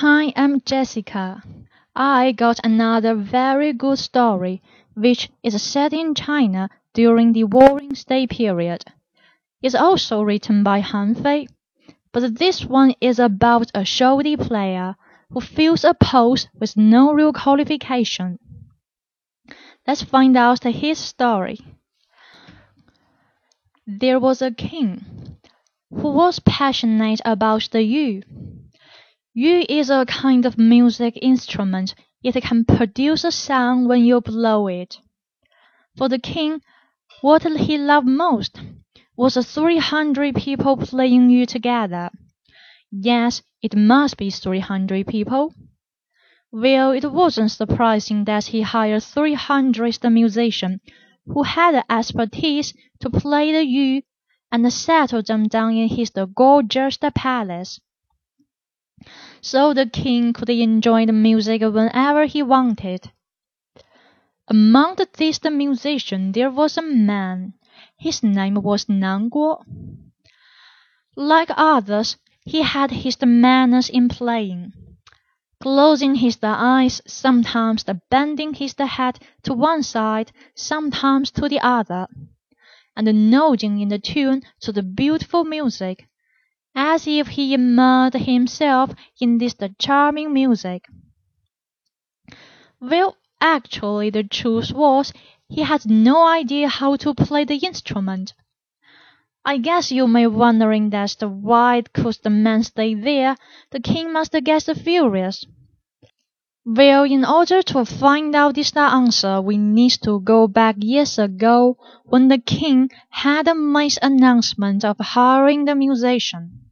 Hi, I'm Jessica. I got another very good story, which is set in China during the Warring State period. It's also written by Han Fei, but this one is about a shoddy player who fills a post with no real qualification. Let's find out his story. There was a king who was passionate about the yu. Yu is a kind of music instrument. It can produce a sound when you blow it. For the king, what he loved most was the 300 people playing yu together. Yes, it must be 300 people. Well, it wasn't surprising that he hired 300 musicians who had the expertise to play the yu and settled them down in his gorgeous palace so the king could enjoy the music whenever he wanted. Among these musicians there was a man. His name was Nan Guo. Like others, he had his manners in playing, closing his eyes, sometimes bending his head to one side, sometimes to the other, and nodding in the tune to the beautiful music as if he immersed himself in this charming music. Well, actually, the truth was, he had no idea how to play the instrument. I guess you may wondering that why could the man stay there? The king must get furious. Well, in order to find out this answer, we need to go back years ago when the king had made announcement of hiring the musician.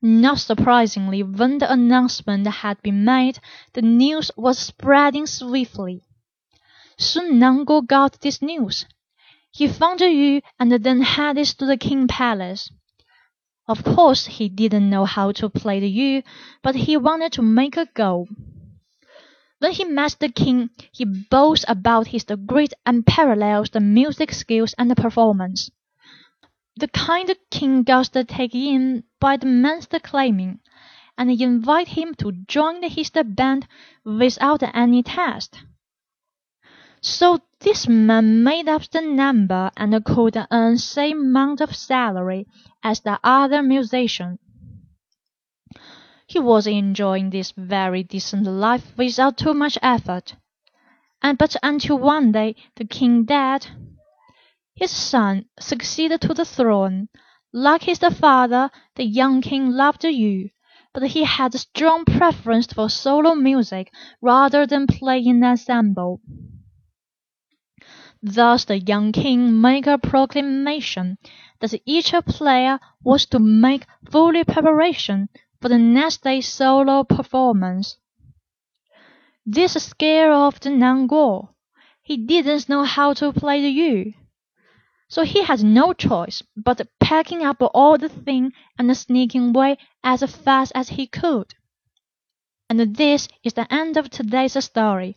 Not surprisingly, when the announcement had been made, the news was spreading swiftly. Soon Nan Guo got this news. He found the Yu and then headed to the King Palace. Of course, he didn't know how to play the yu, but he wanted to make a go. When he met the king, he boasted about his great and unparalleled music skills and the performance the kind king got taken in by the man's claiming, and invite him to join the his band without any test. So this man made up the number and could earn the same amount of salary as the other musician. He was enjoying this very decent life without too much effort. And but until one day the king died his son succeeded to the throne. Like his father, the young king loved the Yu, but he had a strong preference for solo music rather than playing in ensemble. Thus the young king made a proclamation that each player was to make full preparation for the next day's solo performance. This scared off the Nan Guo. He didn't know how to play the yu so he had no choice but packing up all the things and sneaking away as fast as he could. And this is the end of today's story.